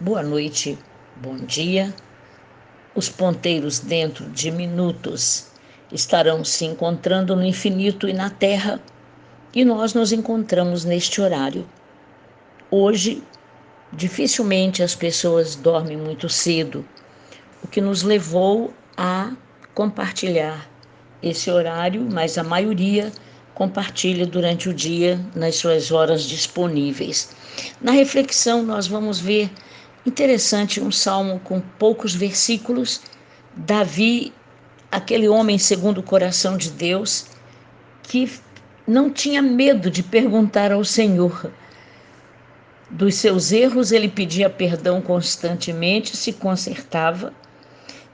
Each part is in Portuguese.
boa noite, bom dia. Os ponteiros dentro de minutos estarão se encontrando no infinito e na terra, e nós nos encontramos neste horário. Hoje, dificilmente as pessoas dormem muito cedo, o que nos levou a compartilhar esse horário, mas a maioria compartilha durante o dia nas suas horas disponíveis. Na reflexão, nós vamos ver interessante um salmo com poucos versículos. Davi, aquele homem segundo o coração de Deus, que não tinha medo de perguntar ao Senhor. Dos seus erros, ele pedia perdão constantemente, se consertava.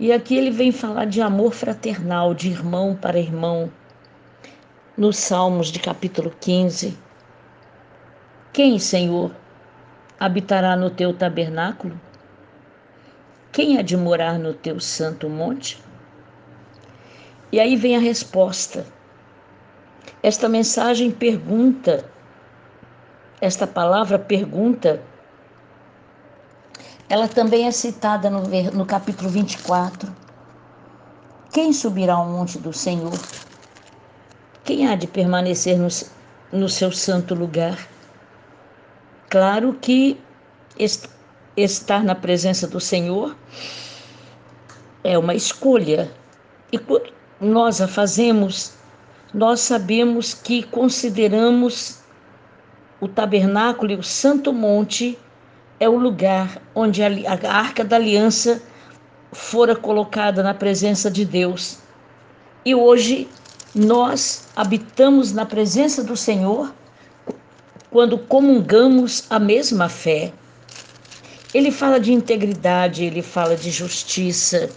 E aqui ele vem falar de amor fraternal, de irmão para irmão, nos Salmos de capítulo 15. Quem, Senhor, habitará no teu tabernáculo? Quem há de morar no teu santo monte? E aí vem a resposta. Esta mensagem pergunta, esta palavra pergunta, ela também é citada no, no capítulo 24. Quem subirá ao monte do Senhor? Quem há de permanecer no, no seu santo lugar? Claro que est estar na presença do Senhor é uma escolha. E nós a fazemos, nós sabemos que consideramos o tabernáculo e o santo monte é o lugar onde a, a arca da aliança fora colocada na presença de Deus. E hoje nós habitamos na presença do Senhor quando comungamos a mesma fé. Ele fala de integridade, ele fala de justiça.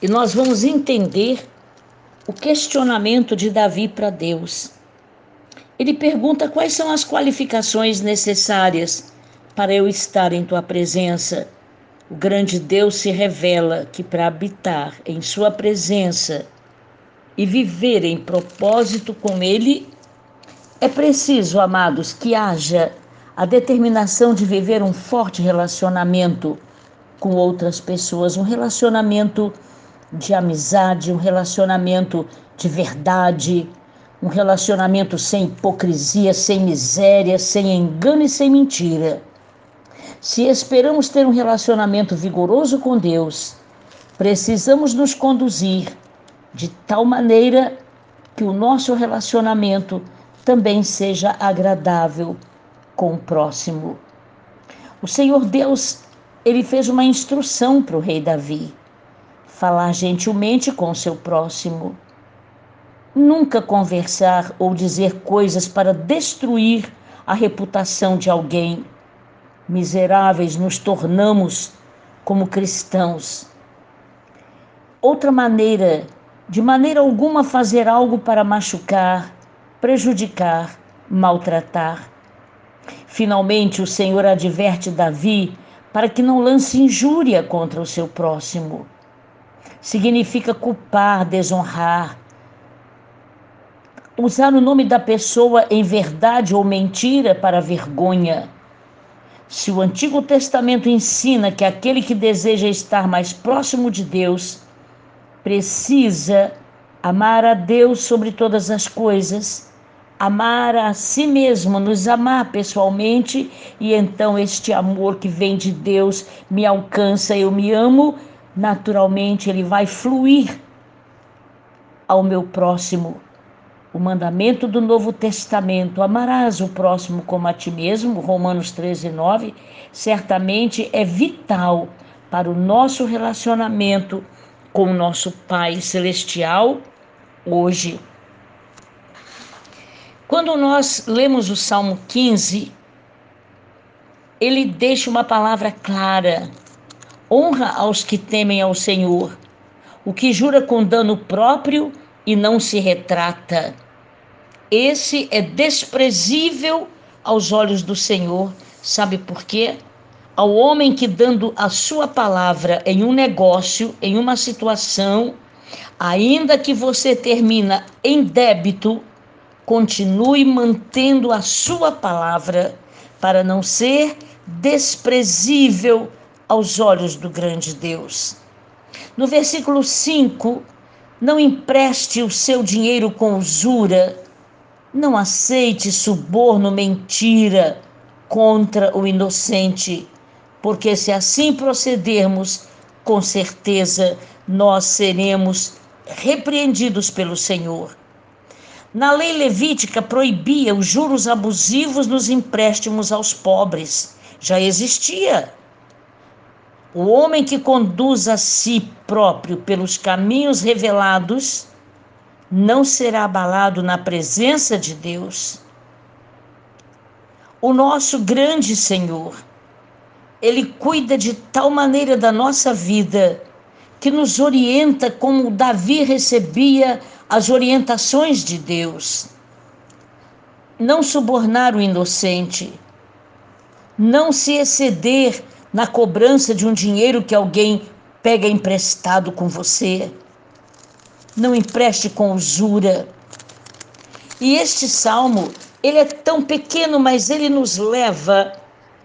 E nós vamos entender o questionamento de Davi para Deus. Ele pergunta quais são as qualificações necessárias para eu estar em tua presença. O grande Deus se revela que para habitar em sua presença e viver em propósito com Ele, é preciso, amados, que haja a determinação de viver um forte relacionamento com outras pessoas, um relacionamento de amizade, um relacionamento de verdade, um relacionamento sem hipocrisia, sem miséria, sem engano e sem mentira. Se esperamos ter um relacionamento vigoroso com Deus, precisamos nos conduzir de tal maneira que o nosso relacionamento também seja agradável com o próximo. O Senhor Deus, ele fez uma instrução para o rei Davi: falar gentilmente com o seu próximo. Nunca conversar ou dizer coisas para destruir a reputação de alguém. Miseráveis nos tornamos como cristãos. Outra maneira de maneira alguma fazer algo para machucar, prejudicar, maltratar. Finalmente, o Senhor adverte Davi para que não lance injúria contra o seu próximo. Significa culpar, desonrar, usar o nome da pessoa em verdade ou mentira para vergonha. Se o Antigo Testamento ensina que aquele que deseja estar mais próximo de Deus precisa amar a Deus sobre todas as coisas, amar a si mesmo, nos amar pessoalmente, e então este amor que vem de Deus me alcança, eu me amo, naturalmente ele vai fluir ao meu próximo. O mandamento do Novo Testamento, amarás o próximo como a ti mesmo, Romanos 13, 9, certamente é vital para o nosso relacionamento com o nosso Pai Celestial hoje. Quando nós lemos o Salmo 15, ele deixa uma palavra clara: honra aos que temem ao Senhor, o que jura com dano próprio e não se retrata. Esse é desprezível aos olhos do Senhor. Sabe por quê? ao homem que, dando a sua palavra em um negócio, em uma situação, ainda que você termina em débito, continue mantendo a sua palavra para não ser desprezível aos olhos do grande Deus. No versículo 5, não empreste o seu dinheiro com usura, não aceite suborno, mentira contra o inocente, porque se assim procedermos, com certeza nós seremos repreendidos pelo Senhor. Na lei levítica proibia os juros abusivos nos empréstimos aos pobres. Já existia. O homem que conduz a si próprio pelos caminhos revelados não será abalado na presença de Deus. O nosso grande Senhor, Ele cuida de tal maneira da nossa vida que nos orienta como Davi recebia as orientações de Deus. Não subornar o inocente, não se exceder na cobrança de um dinheiro que alguém pega emprestado com você. Não empreste com usura. E este salmo, ele é tão pequeno, mas ele nos leva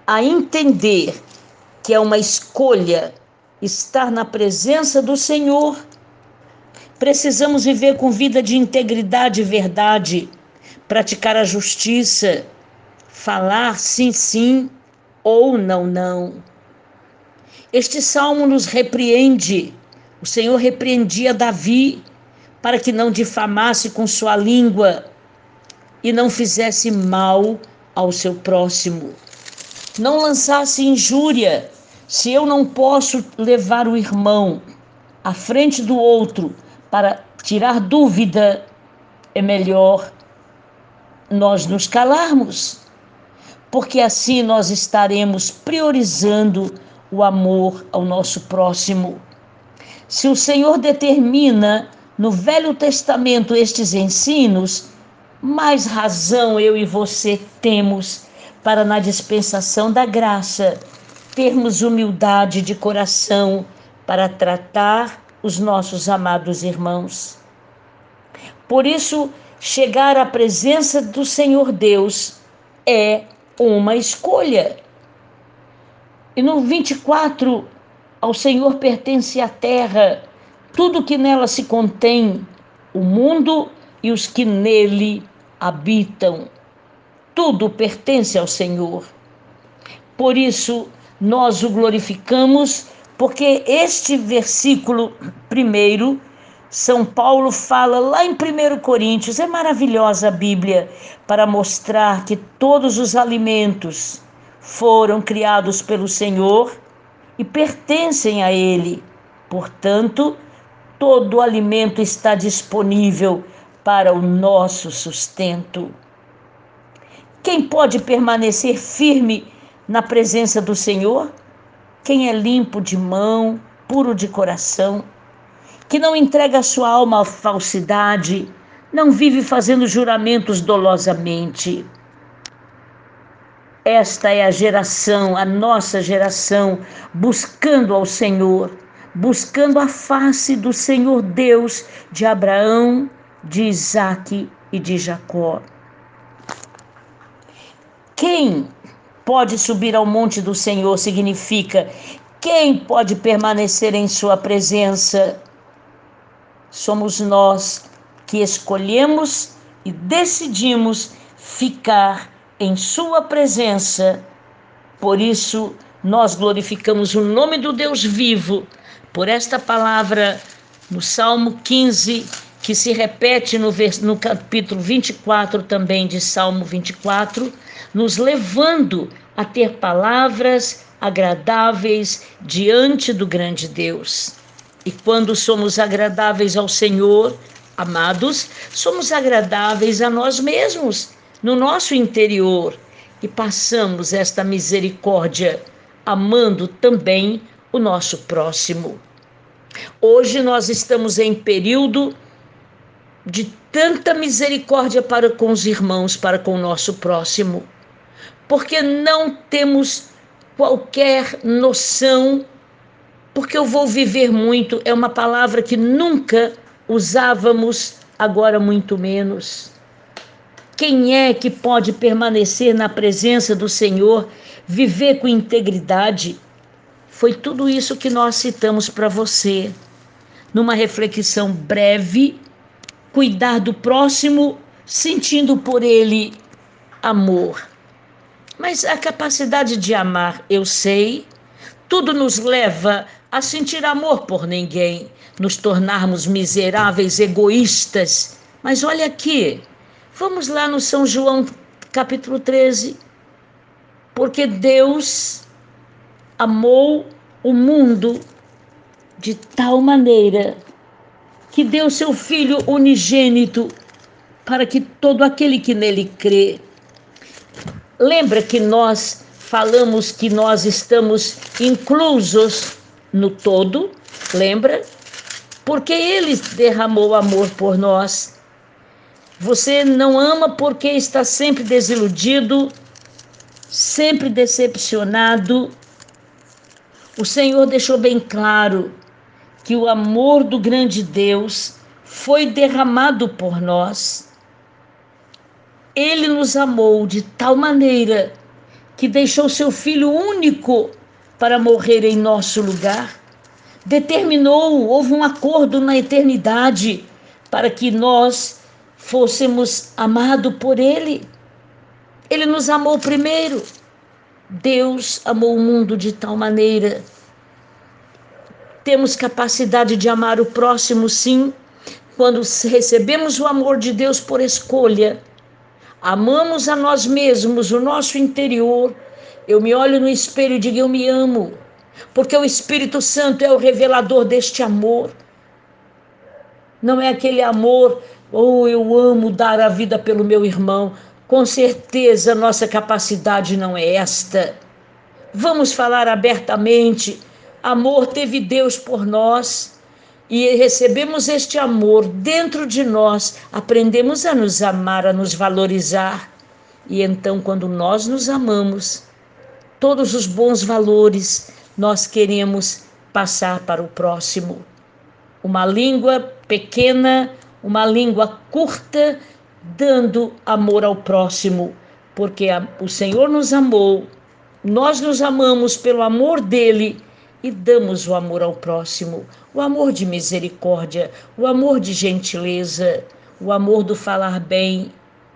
a entender que é uma escolha estar na presença do Senhor Precisamos viver com vida de integridade e verdade, praticar a justiça, falar sim, sim ou não, não. Este salmo nos repreende. O Senhor repreendia Davi para que não difamasse com sua língua e não fizesse mal ao seu próximo. Não lançasse injúria. Se eu não posso levar o irmão à frente do outro, para tirar dúvida, é melhor nós nos calarmos, porque assim nós estaremos priorizando o amor ao nosso próximo. Se o Senhor determina no Velho Testamento estes ensinos, mais razão eu e você temos para, na dispensação da graça, termos humildade de coração para tratar os nossos amados irmãos. Por isso, chegar à presença do Senhor Deus é uma escolha. E no 24, ao Senhor pertence a terra, tudo que nela se contém, o mundo e os que nele habitam. Tudo pertence ao Senhor. Por isso, nós o glorificamos porque este versículo primeiro, São Paulo fala lá em 1 Coríntios, é maravilhosa a Bíblia para mostrar que todos os alimentos foram criados pelo Senhor e pertencem a Ele. Portanto, todo alimento está disponível para o nosso sustento. Quem pode permanecer firme na presença do Senhor? Quem é limpo de mão, puro de coração, que não entrega sua alma à falsidade, não vive fazendo juramentos dolosamente. Esta é a geração, a nossa geração, buscando ao Senhor, buscando a face do Senhor Deus de Abraão, de Isaque e de Jacó. Quem pode subir ao monte do Senhor significa quem pode permanecer em Sua presença? Somos nós que escolhemos e decidimos ficar em Sua presença. Por isso, nós glorificamos o nome do Deus vivo por esta palavra no Salmo 15, que se repete no, no capítulo 24 também de Salmo 24 nos levando a ter palavras agradáveis diante do grande Deus. E quando somos agradáveis ao Senhor, amados, somos agradáveis a nós mesmos, no nosso interior, e passamos esta misericórdia, amando também o nosso próximo. Hoje nós estamos em período de tanta misericórdia para com os irmãos, para com o nosso próximo porque não temos qualquer noção, porque eu vou viver muito, é uma palavra que nunca usávamos, agora muito menos. Quem é que pode permanecer na presença do Senhor, viver com integridade? Foi tudo isso que nós citamos para você, numa reflexão breve, cuidar do próximo, sentindo por ele amor. Mas a capacidade de amar, eu sei, tudo nos leva a sentir amor por ninguém, nos tornarmos miseráveis, egoístas. Mas olha aqui, vamos lá no São João capítulo 13. Porque Deus amou o mundo de tal maneira que deu seu Filho unigênito para que todo aquele que nele crê. Lembra que nós falamos que nós estamos inclusos no todo? Lembra? Porque ele derramou amor por nós. Você não ama porque está sempre desiludido, sempre decepcionado, o Senhor deixou bem claro que o amor do grande Deus foi derramado por nós. Ele nos amou de tal maneira que deixou seu Filho único para morrer em nosso lugar. Determinou, houve um acordo na eternidade para que nós fôssemos amados por Ele. Ele nos amou primeiro. Deus amou o mundo de tal maneira. Temos capacidade de amar o próximo, sim, quando recebemos o amor de Deus por escolha. Amamos a nós mesmos, o nosso interior. Eu me olho no espelho e digo: Eu me amo, porque o Espírito Santo é o revelador deste amor. Não é aquele amor, ou oh, eu amo dar a vida pelo meu irmão. Com certeza, nossa capacidade não é esta. Vamos falar abertamente. Amor teve Deus por nós e recebemos este amor dentro de nós, aprendemos a nos amar, a nos valorizar. E então, quando nós nos amamos, todos os bons valores nós queremos passar para o próximo. Uma língua pequena, uma língua curta, dando amor ao próximo, porque o Senhor nos amou, nós nos amamos pelo amor dele e damos o amor ao próximo, o amor de misericórdia, o amor de gentileza, o amor do falar bem,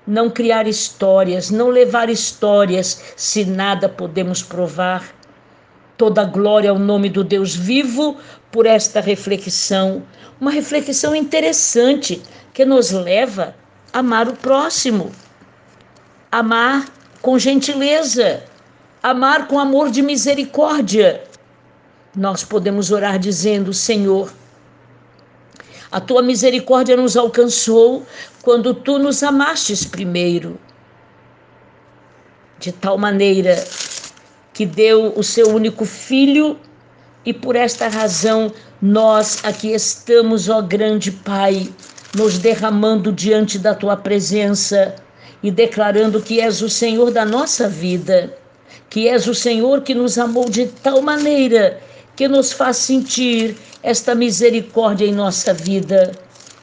não criar histórias, não levar histórias se nada podemos provar. Toda glória ao nome do Deus vivo por esta reflexão, uma reflexão interessante que nos leva amar o próximo, amar com gentileza, amar com amor de misericórdia. Nós podemos orar dizendo: Senhor, a tua misericórdia nos alcançou quando tu nos amastes primeiro, de tal maneira que deu o seu único filho, e por esta razão nós aqui estamos, ó grande Pai nos derramando diante da tua presença e declarando que és o Senhor da nossa vida, que és o Senhor que nos amou de tal maneira que nos faz sentir esta misericórdia em nossa vida.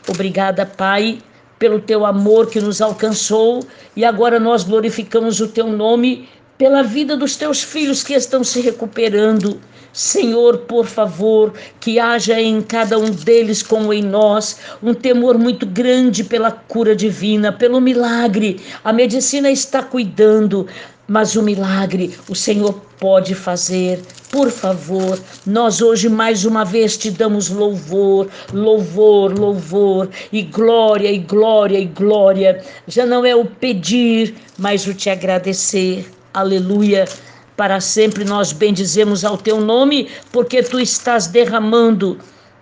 Obrigada, Pai, pelo teu amor que nos alcançou e agora nós glorificamos o teu nome pela vida dos teus filhos que estão se recuperando Senhor, por favor, que haja em cada um deles, como em nós, um temor muito grande pela cura divina, pelo milagre. A medicina está cuidando, mas o milagre o Senhor pode fazer. Por favor, nós hoje mais uma vez te damos louvor, louvor, louvor, e glória, e glória, e glória. Já não é o pedir, mas o te agradecer. Aleluia. Para sempre nós bendizemos ao teu nome, porque tu estás derramando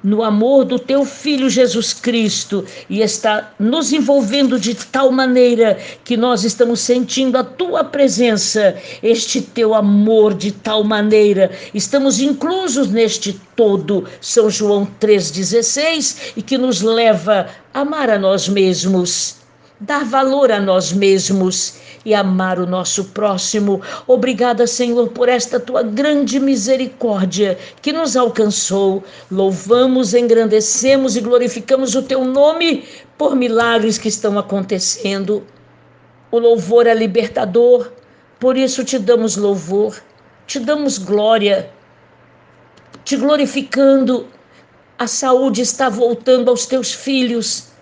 no amor do teu filho Jesus Cristo e está nos envolvendo de tal maneira que nós estamos sentindo a tua presença, este teu amor de tal maneira, estamos inclusos neste todo, São João 3,16, e que nos leva a amar a nós mesmos, dar valor a nós mesmos e amar o nosso próximo. Obrigada, Senhor, por esta tua grande misericórdia que nos alcançou. Louvamos, engrandecemos e glorificamos o teu nome por milagres que estão acontecendo. O louvor é libertador, por isso te damos louvor, te damos glória, te glorificando. A saúde está voltando aos teus filhos.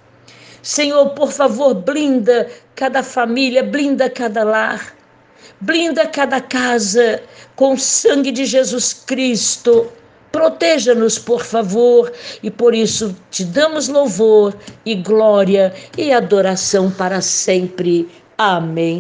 Senhor, por favor, blinda cada família, blinda cada lar, blinda cada casa com o sangue de Jesus Cristo. Proteja-nos, por favor, e por isso te damos louvor e glória e adoração para sempre. Amém.